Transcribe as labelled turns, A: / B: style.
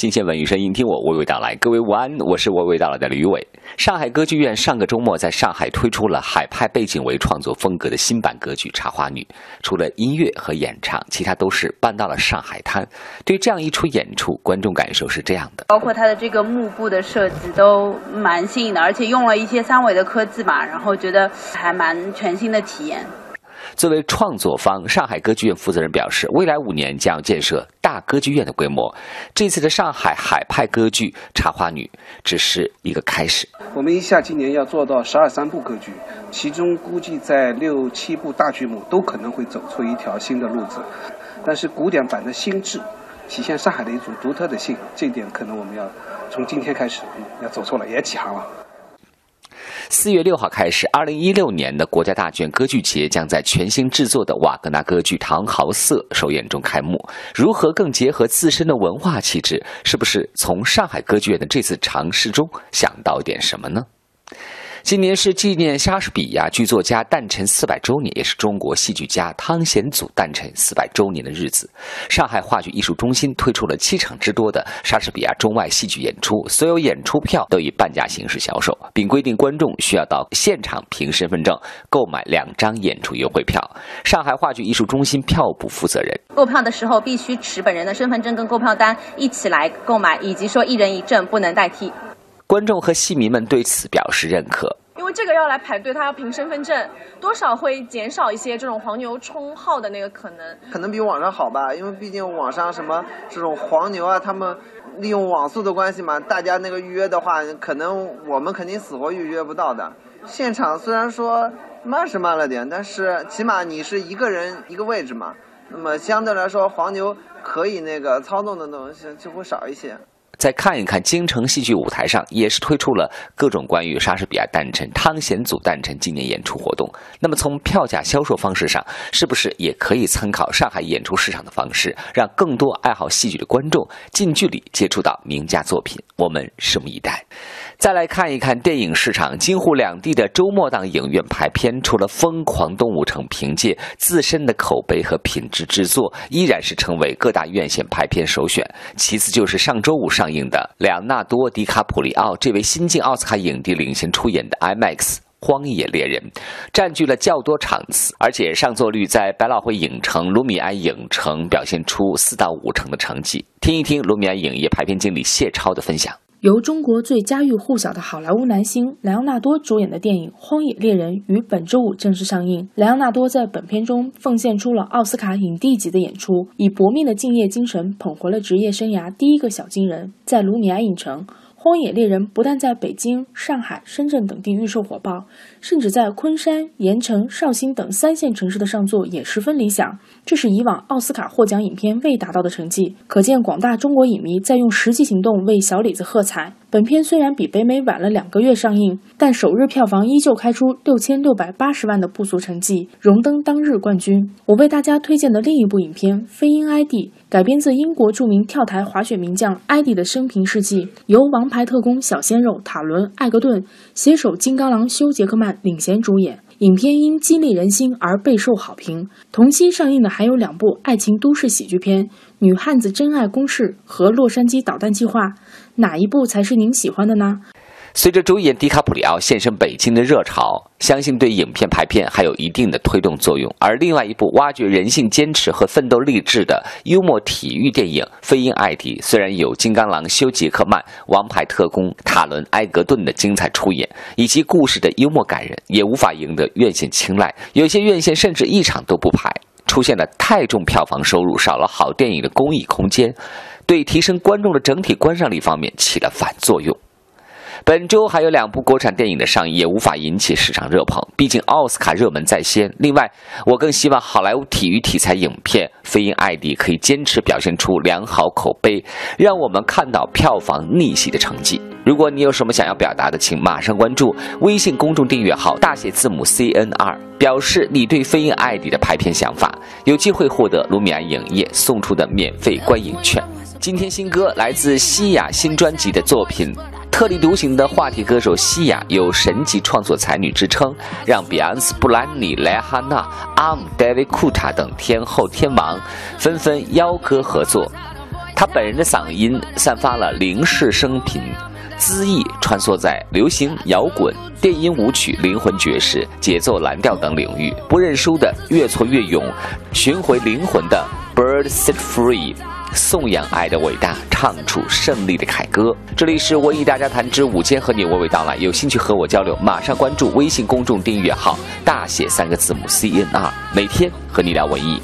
A: 新鲜文娱声音，听我娓娓道来。各位午安，我是娓娓道来的吕伟。上海歌剧院上个周末在上海推出了海派背景为创作风格的新版歌剧《茶花女》，除了音乐和演唱，其他都是搬到了上海滩。对这样一出演出，观众感受是这样的：
B: 包括它的这个幕布的设计都蛮新颖的，而且用了一些三维的科技嘛，然后觉得还蛮全新的体验。
A: 作为创作方，上海歌剧院负责人表示，未来五年将建设大歌剧院的规模。这次的上海海派歌剧《茶花女》只是一个开始。
C: 我们一下今年要做到十二三部歌剧，其中估计在六七部大剧目都可能会走出一条新的路子。但是古典版的新质，体现上海的一种独特的性，这一点可能我们要从今天开始要走错了，也起航了。
A: 四月六号开始，二零一六年的国家大剧院歌剧节将在全新制作的瓦格纳歌剧《唐豪瑟》首演中开幕。如何更结合自身的文化气质？是不是从上海歌剧院的这次尝试中想到点什么呢？今年是纪念莎士比亚剧作家诞辰四百周年，也是中国戏剧家汤显祖诞辰四百周年的日子。上海话剧艺术中心推出了七场之多的莎士比亚中外戏剧演出，所有演出票都以半价形式销售，并规定观众需要到现场凭身份证购买两张演出优惠票。上海话剧艺术中心票部负责人：
D: 购票的时候必须持本人的身份证跟购票单一起来购买，以及说一人一证不能代替。
A: 观众和戏迷们对此表示认可，
E: 因为这个要来排队，他要凭身份证，多少会减少一些这种黄牛冲号的那个可能。
F: 可能比网上好吧，因为毕竟网上什么这种黄牛啊，他们利用网速的关系嘛，大家那个预约的话，可能我们肯定死活预约不到的。现场虽然说慢是慢了点，但是起码你是一个人一个位置嘛，那么相对来说黄牛可以那个操纵的东西就会少一些。
A: 再看一看京城戏剧舞台上，也是推出了各种关于莎士比亚诞辰、汤显祖诞辰纪念演出活动。那么从票价销售方式上，是不是也可以参考上海演出市场的方式，让更多爱好戏剧的观众近距离接触到名家作品？我们拭目以待。再来看一看电影市场，京沪两地的周末档影院排片，除了《疯狂动物城》凭借自身的口碑和品质制作，依然是成为各大院线排片首选。其次就是上周五上映的莱昂纳多·迪卡普里奥这位新晋奥斯卡影帝领衔出演的 IMAX《荒野猎人》，占据了较多场次，而且上座率在百老汇影城、卢米埃影城表现出四到五成的成绩。听一听卢米埃影业排片经理谢超的分享。
G: 由中国最家喻户晓的好莱坞男星莱昂纳多主演的电影《荒野猎人》于本周五正式上映。莱昂纳多在本片中奉献出了奥斯卡影帝级的演出，以搏命的敬业精神捧回了职业生涯第一个小金人。在卢米埃影城。《荒野猎人》不但在北京、上海、深圳等地预售火爆，甚至在昆山、盐城、绍兴等三线城市的上座也十分理想。这是以往奥斯卡获奖影片未达到的成绩，可见广大中国影迷在用实际行动为小李子喝彩。本片虽然比北美晚了两个月上映，但首日票房依旧开出六千六百八十万的不俗成绩，荣登当日冠军。我为大家推荐的另一部影片《飞鹰艾迪》，改编自英国著名跳台滑雪名将艾迪的生平事迹，由王。牌特工小鲜肉塔伦·艾格顿携手金刚狼休·杰克曼领衔主演，影片因激励人心而备受好评。同期上映的还有两部爱情都市喜剧片《女汉子真爱公式》和《洛杉矶导弹计划》，哪一部才是您喜欢的呢？
A: 随着主演迪卡普里奥现身北京的热潮，相信对影片排片还有一定的推动作用。而另外一部挖掘人性坚持和奋斗励志的幽默体育电影《飞鹰艾迪》，虽然有金刚狼休·杰克曼、王牌特工塔伦·埃格顿的精彩出演，以及故事的幽默感人，也无法赢得院线青睐。有些院线甚至一场都不排，出现了太重票房收入，少了好电影的公益空间，对提升观众的整体观赏力方面起了反作用。本周还有两部国产电影的上映，也无法引起市场热捧。毕竟奥斯卡热门在先。另外，我更希望好莱坞体育题材影片《飞鹰艾迪》可以坚持表现出良好口碑，让我们看到票房逆袭的成绩。如果你有什么想要表达的，请马上关注微信公众订阅号大写字母 C N R，表示你对《飞鹰艾迪》的拍片想法，有机会获得卢米埃影业送出的免费观影券。今天新歌来自西雅新专辑的作品。特立独行的话题歌手西雅有神级创作才女之称，让比昂斯、布兰妮、莱哈娜、阿姆、戴维、库塔等天后天王纷纷邀歌合作。他本人的嗓音散发了零式声频。恣意穿梭在流行、摇滚、电音舞曲、灵魂爵士、节奏蓝调等领域，不认输的越挫越勇，寻回灵魂的 Bird Set Free，颂扬爱的伟大，唱出胜利的凯歌。这里是文艺大家谈之午间，和你娓娓道来。有兴趣和我交流，马上关注微信公众订阅号，大写三个字母 C N R，每天和你聊文艺。